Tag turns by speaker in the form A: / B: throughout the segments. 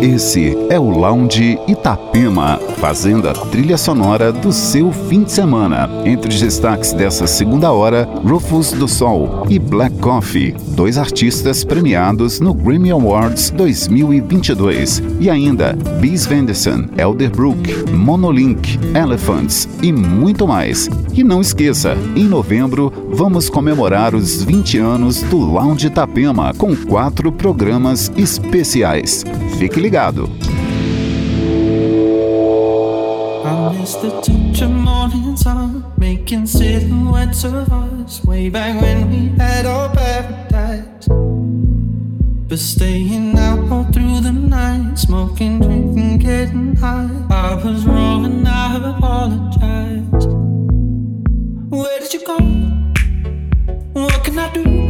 A: Esse é o Lounge Itapema, fazendo a trilha sonora do seu fim de semana. Entre os destaques dessa segunda hora, Rufus do Sol e Black Coffee, dois artistas premiados no Grammy Awards 2022. E ainda Bees Venderson, Elderbrook, Monolink, Elephants e muito mais. E não esqueça, em novembro vamos comemorar os 20 anos do Lounge Itapema com quatro programas especiais. Fique ligado. But staying out all through the night, smoking, drinking, getting high. I was wrong and I apologize. Where did you go? What can I do?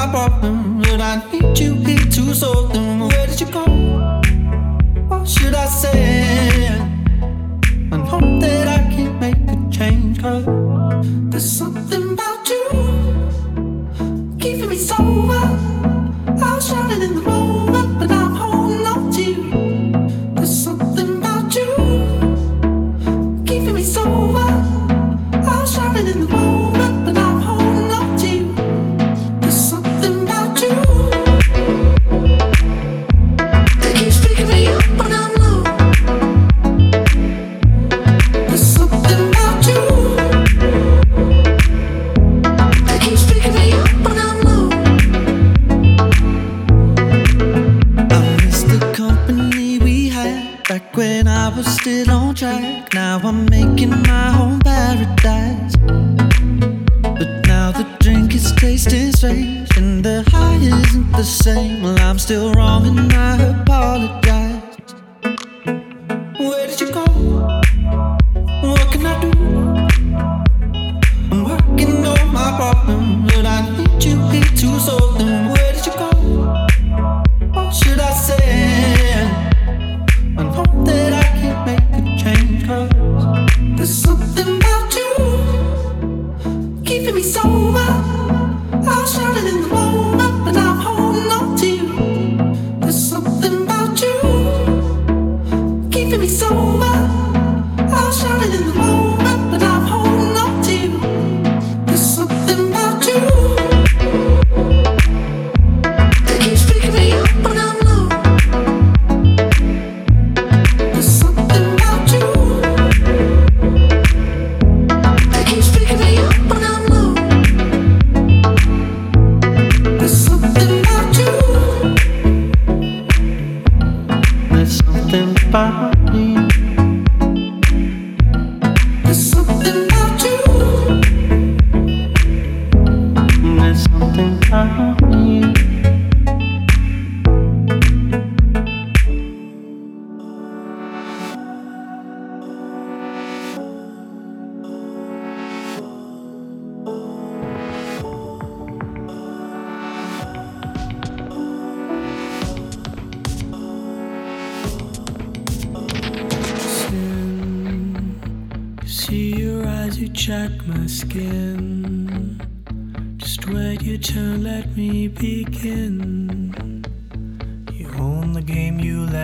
A: My problem, but I need you here to solve them. Where did you go? What should I say? I hope that I can make a change. Cause there's something about you keeping me sober. I was shining in the moment, Now I'm making my own paradise. But now the drink is tasting strange, and the high isn't the same. Well, I'm still wrong, and I apologize.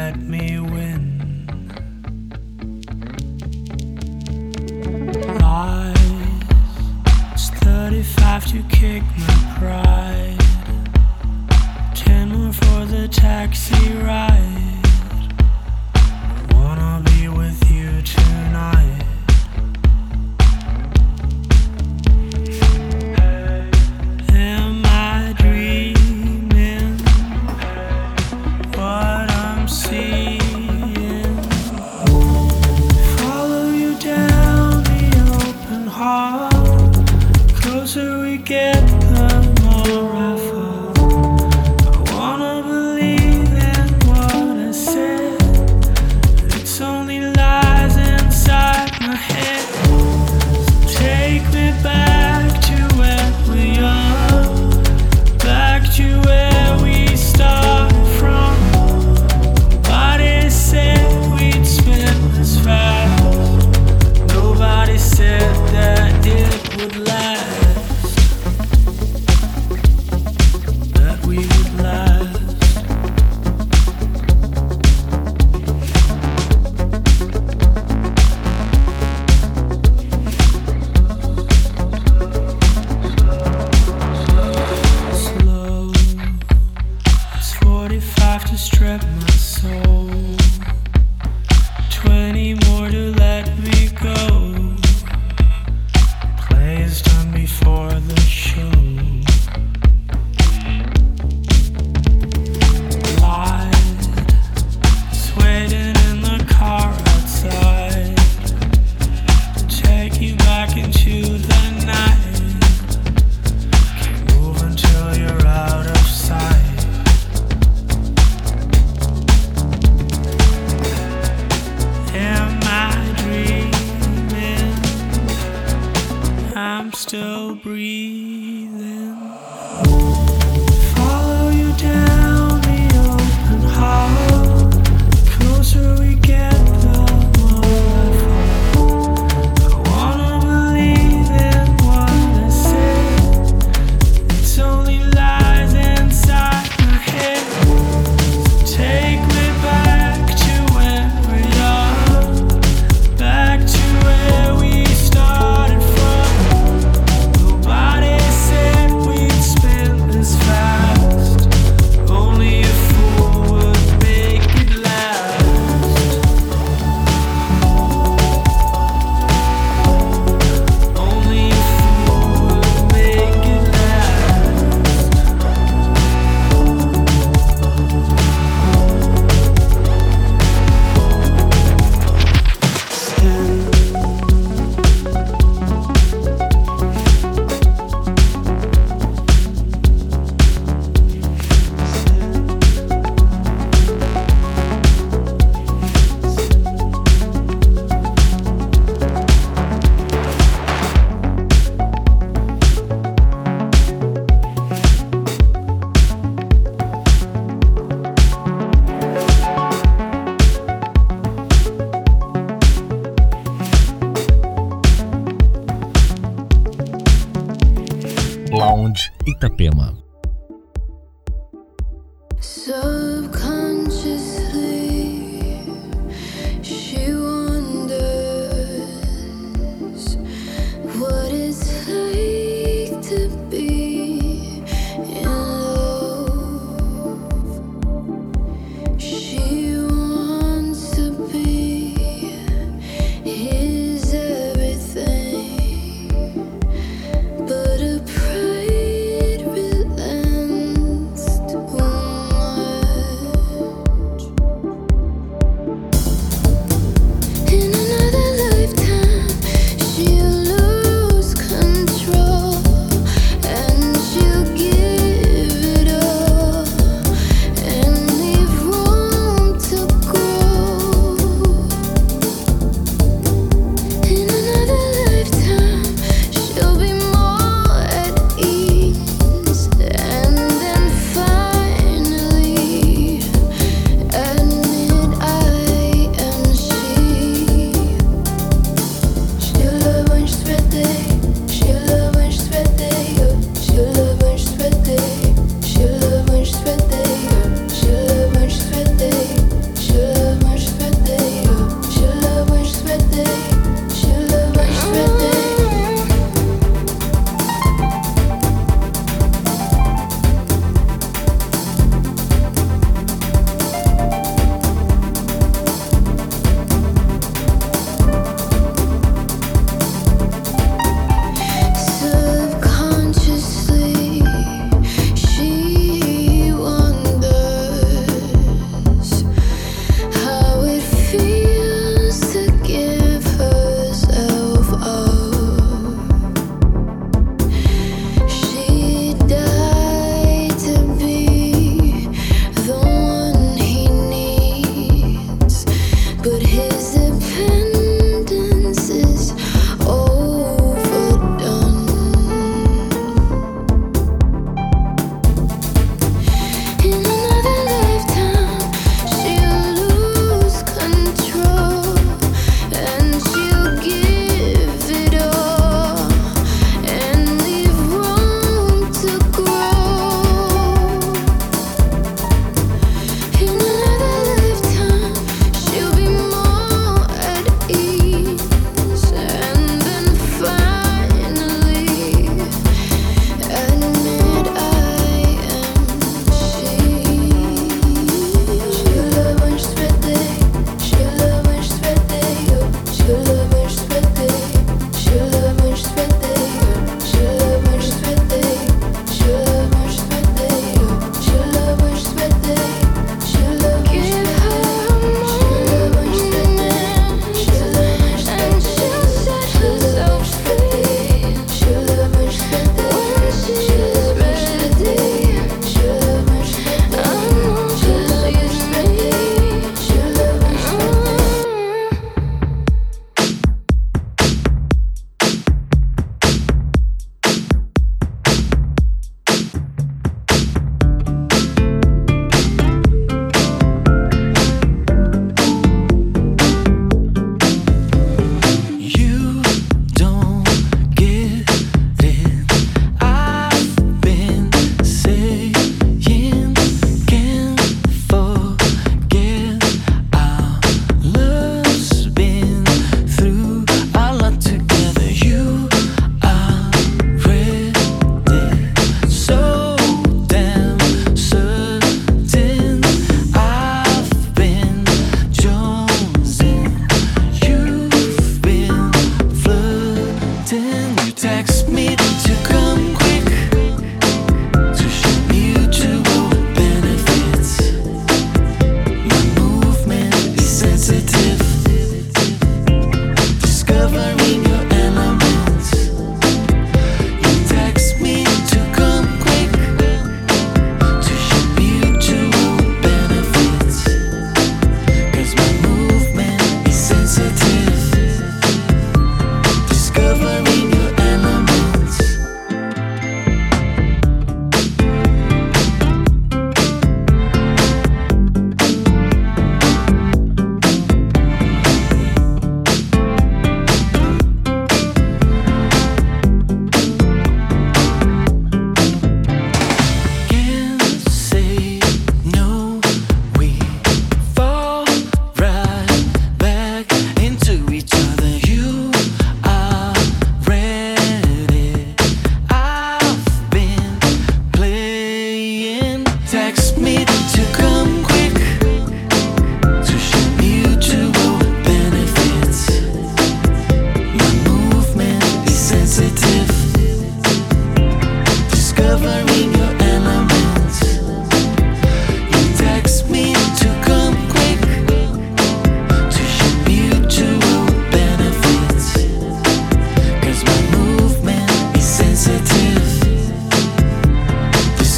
B: Let me win. Lies, 35 to kick my pride. 10 more for the taxi ride. I wanna be with you tonight.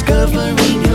B: girlfriend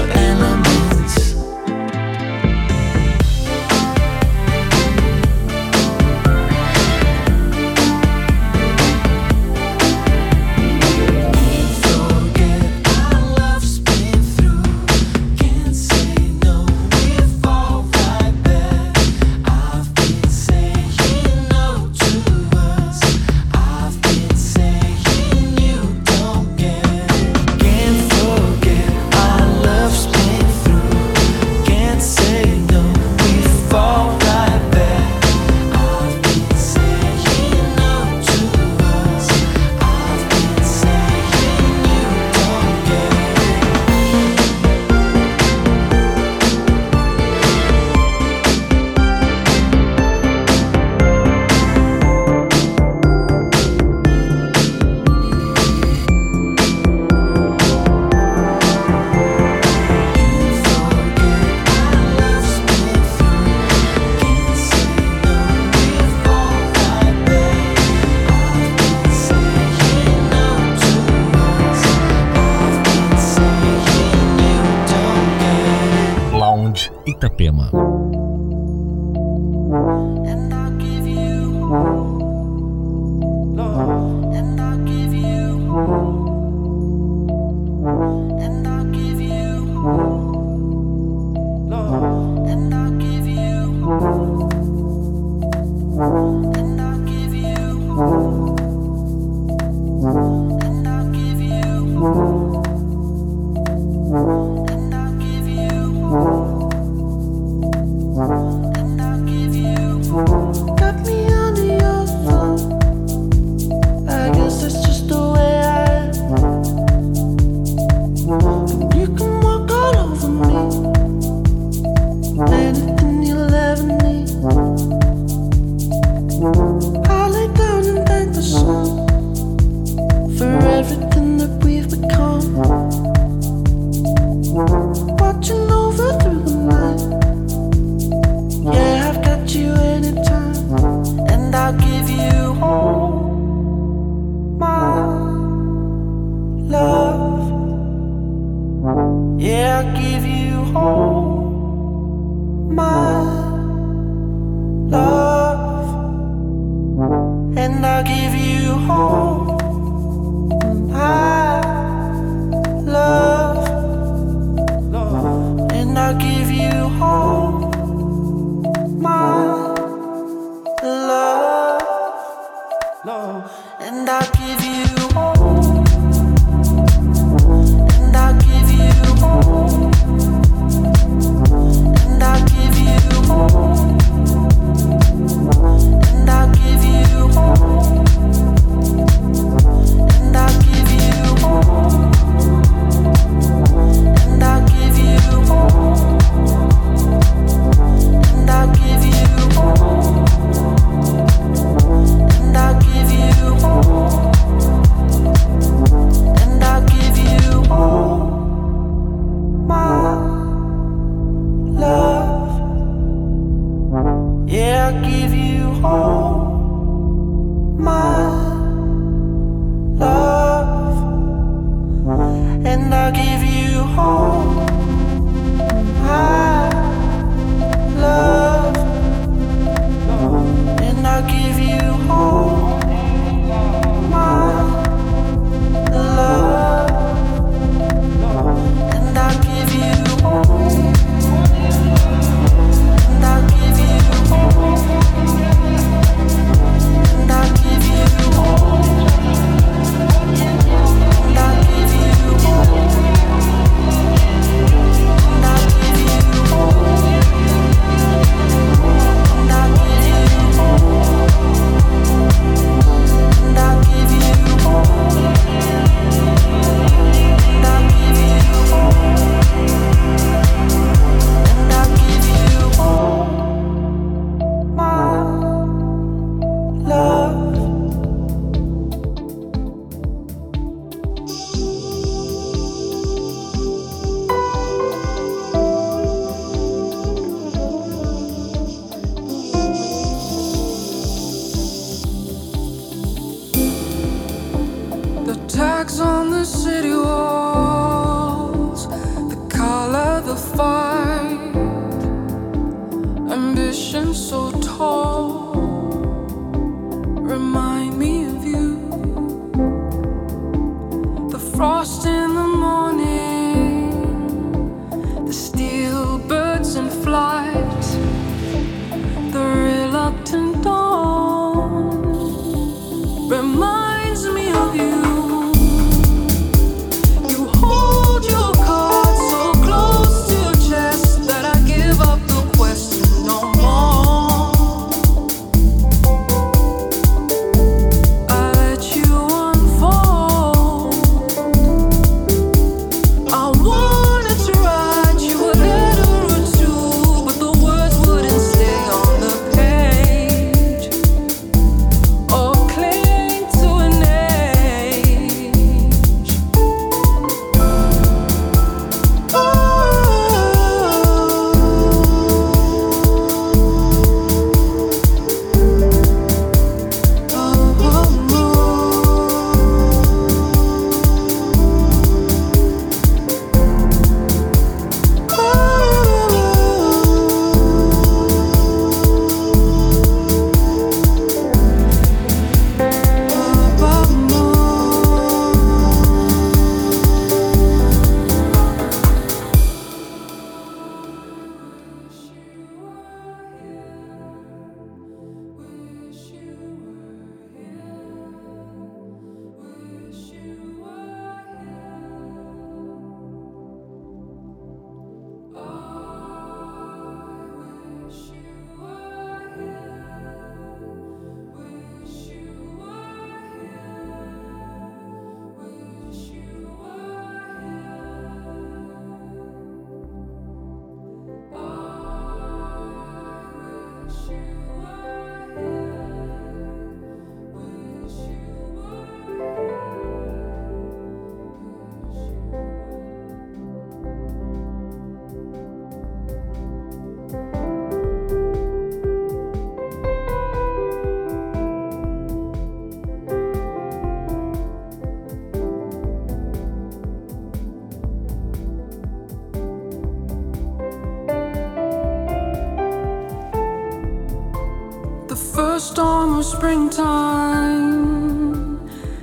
B: a storm of
C: springtime,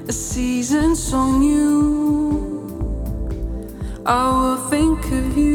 C: a season so new. I will think of you.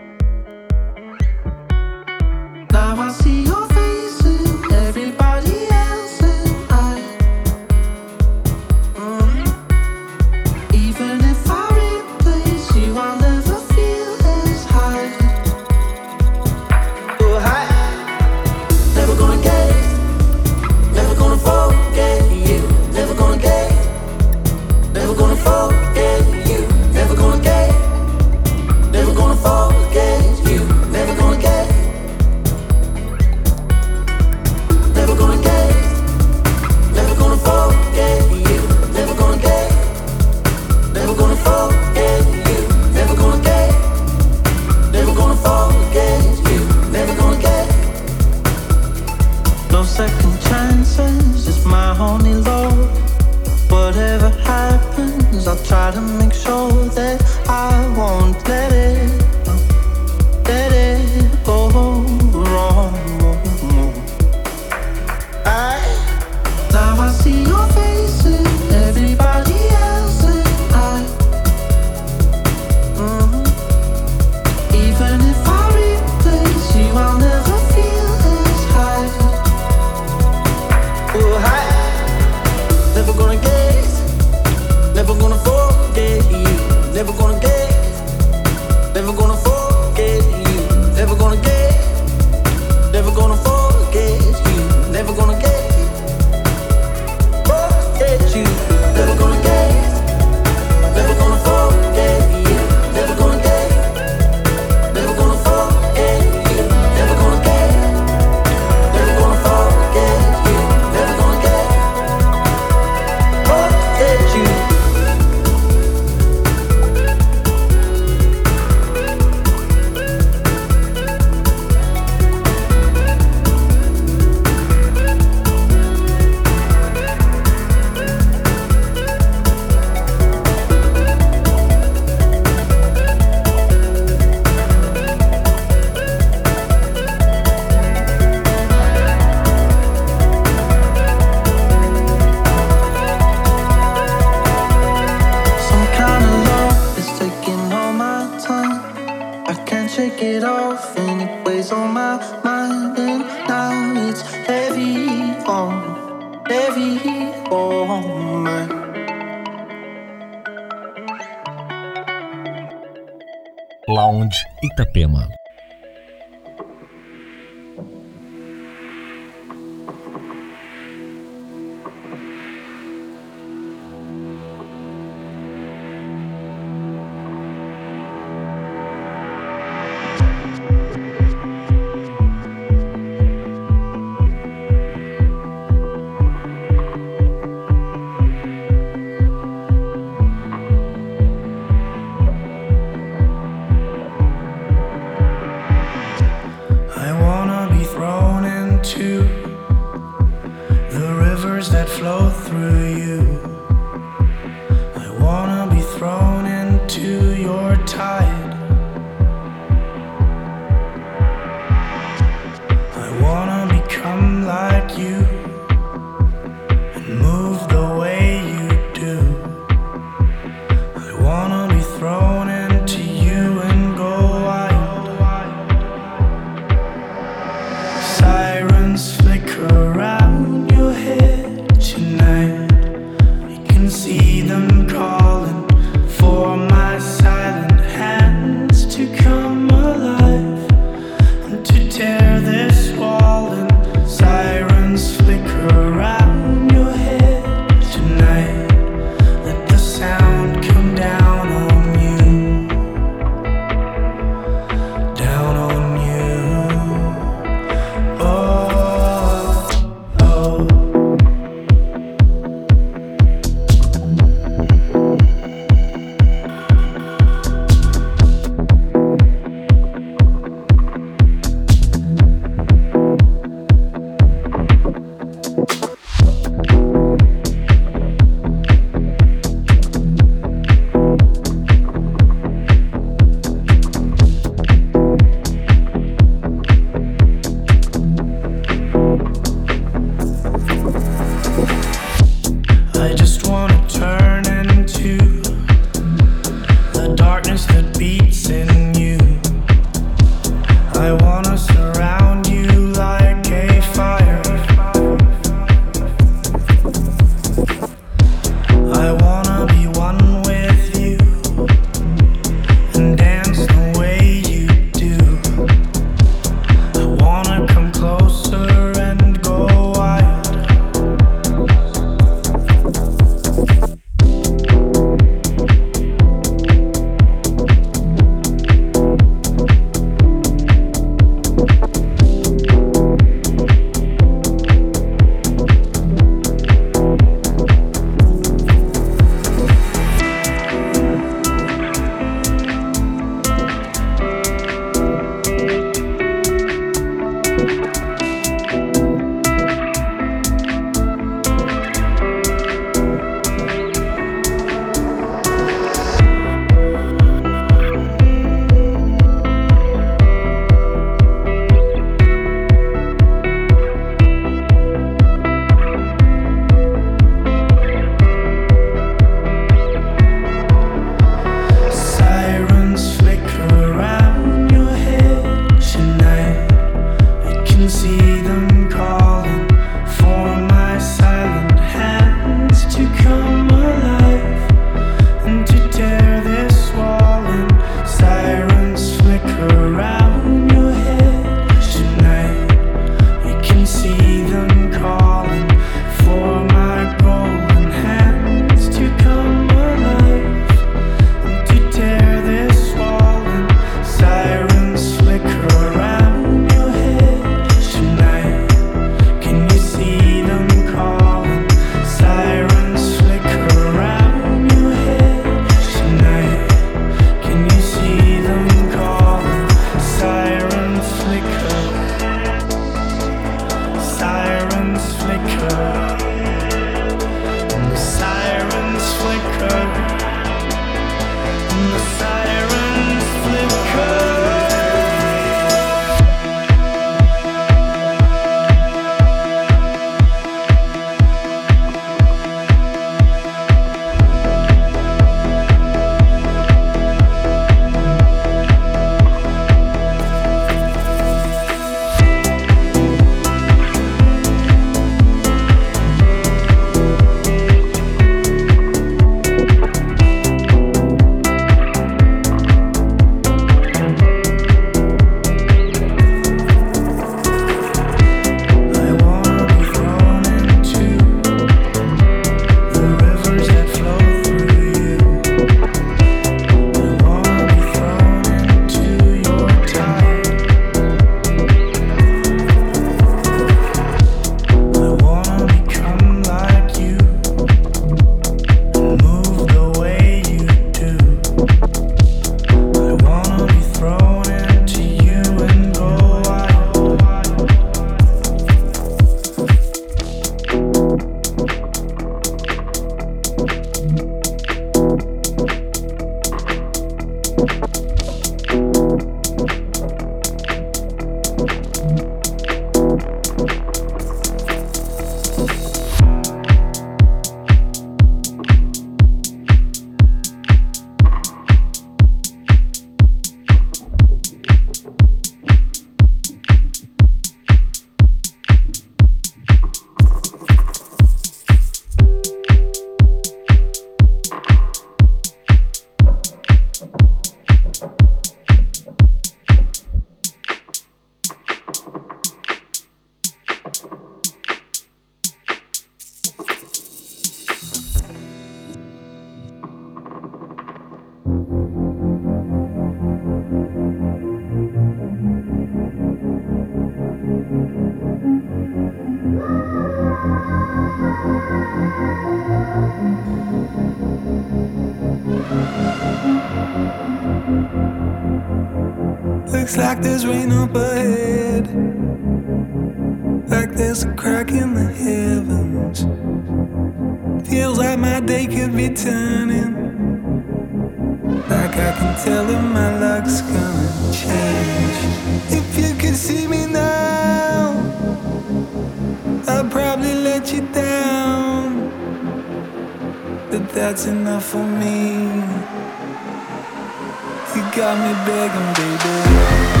B: Got me begging, baby.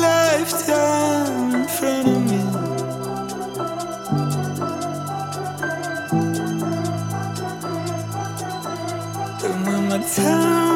D: lifetime in
B: front of me. My time.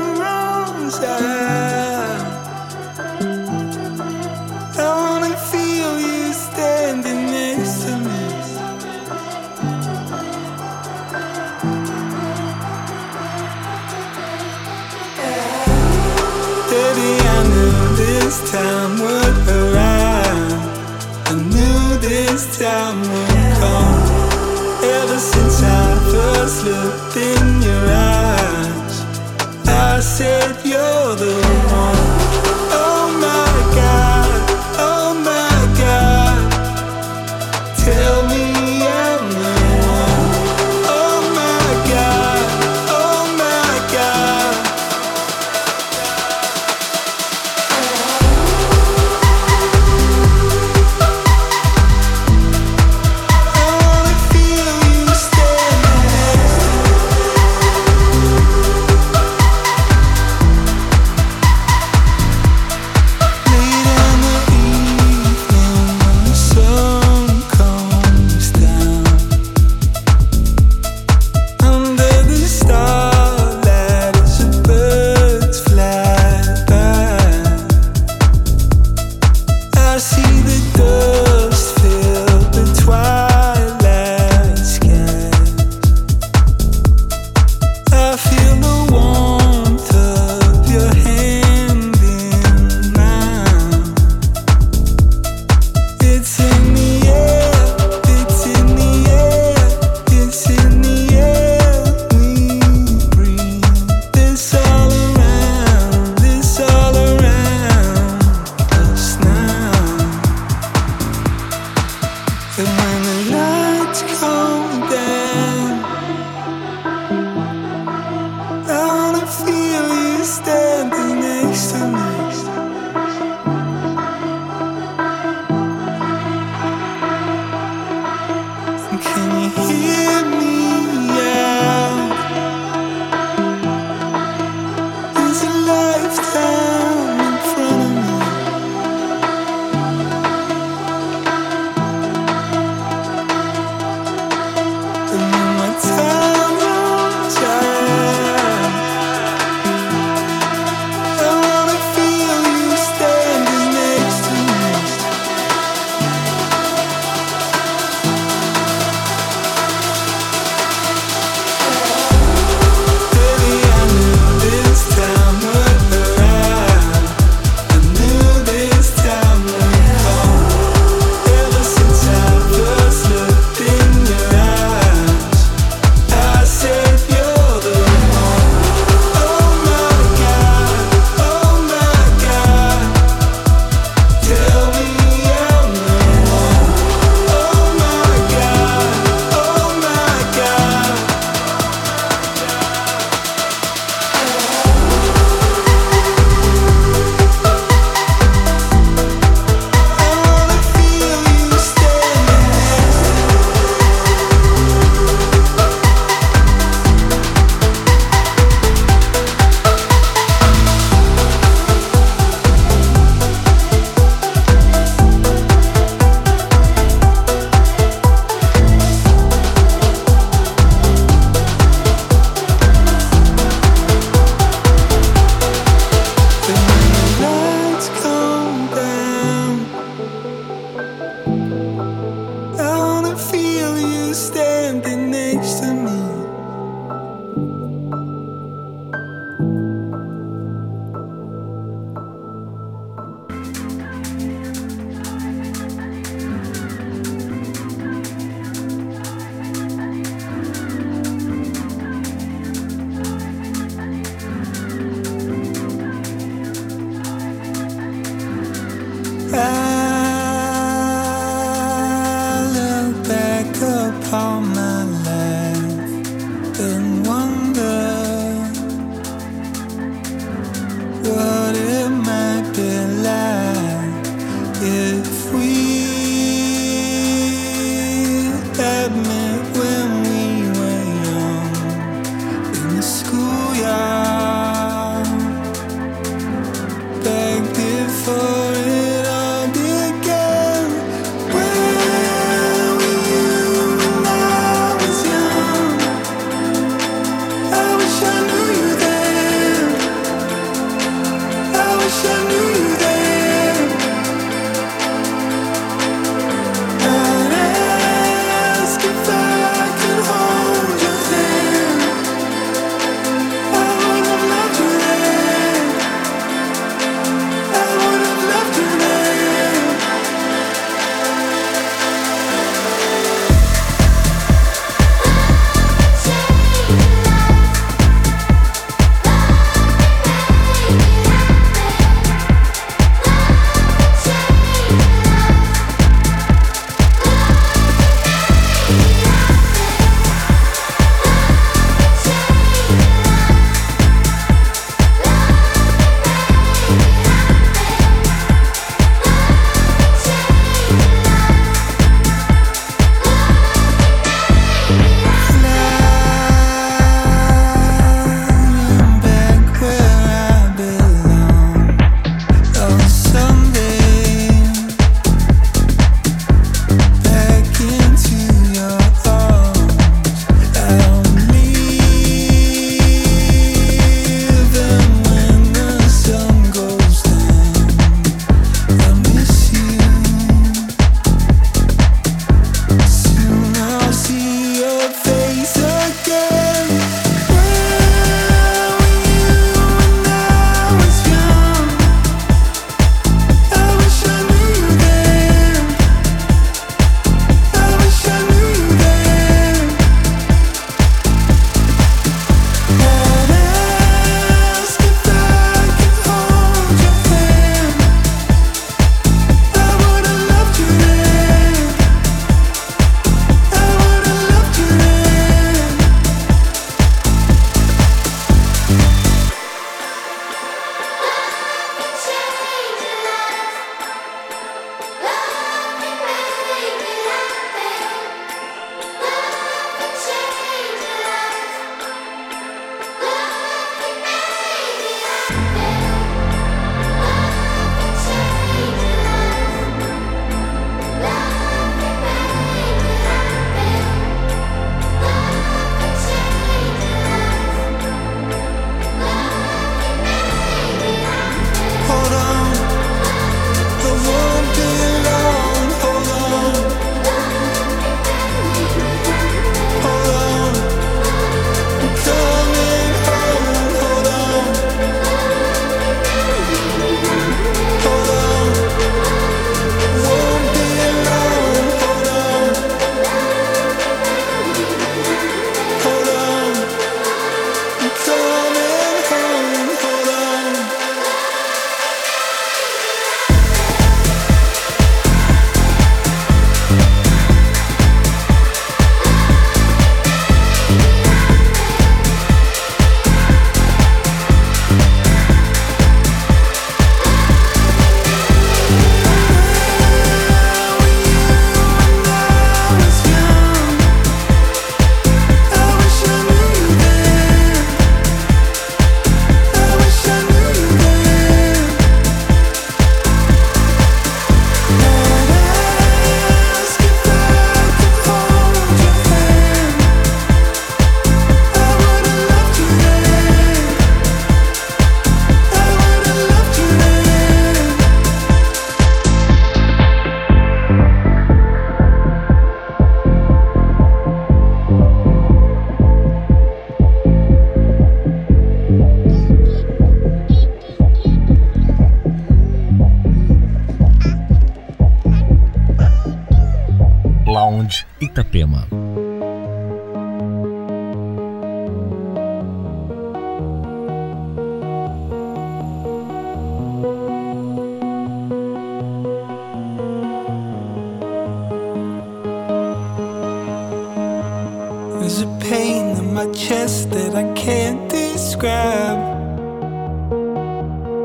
B: my chest that I can't describe.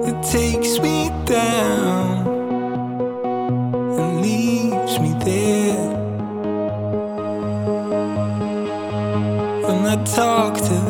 B: It takes me down and leaves me there. When I talk to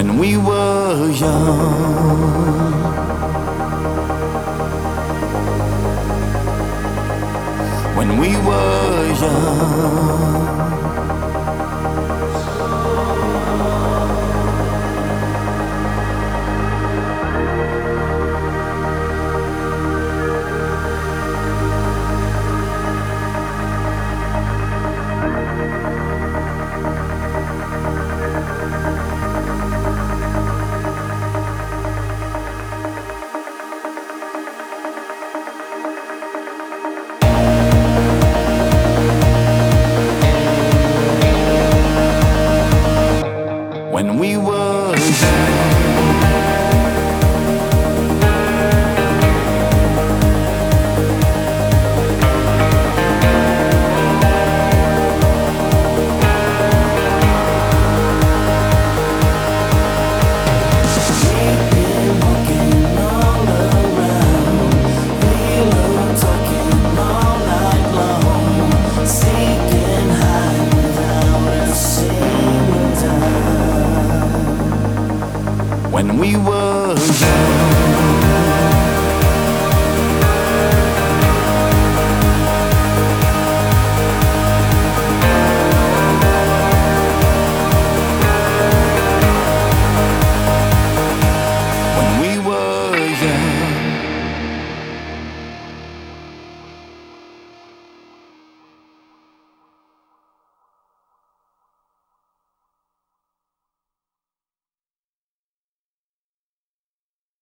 B: a we were young.
E: when we were young.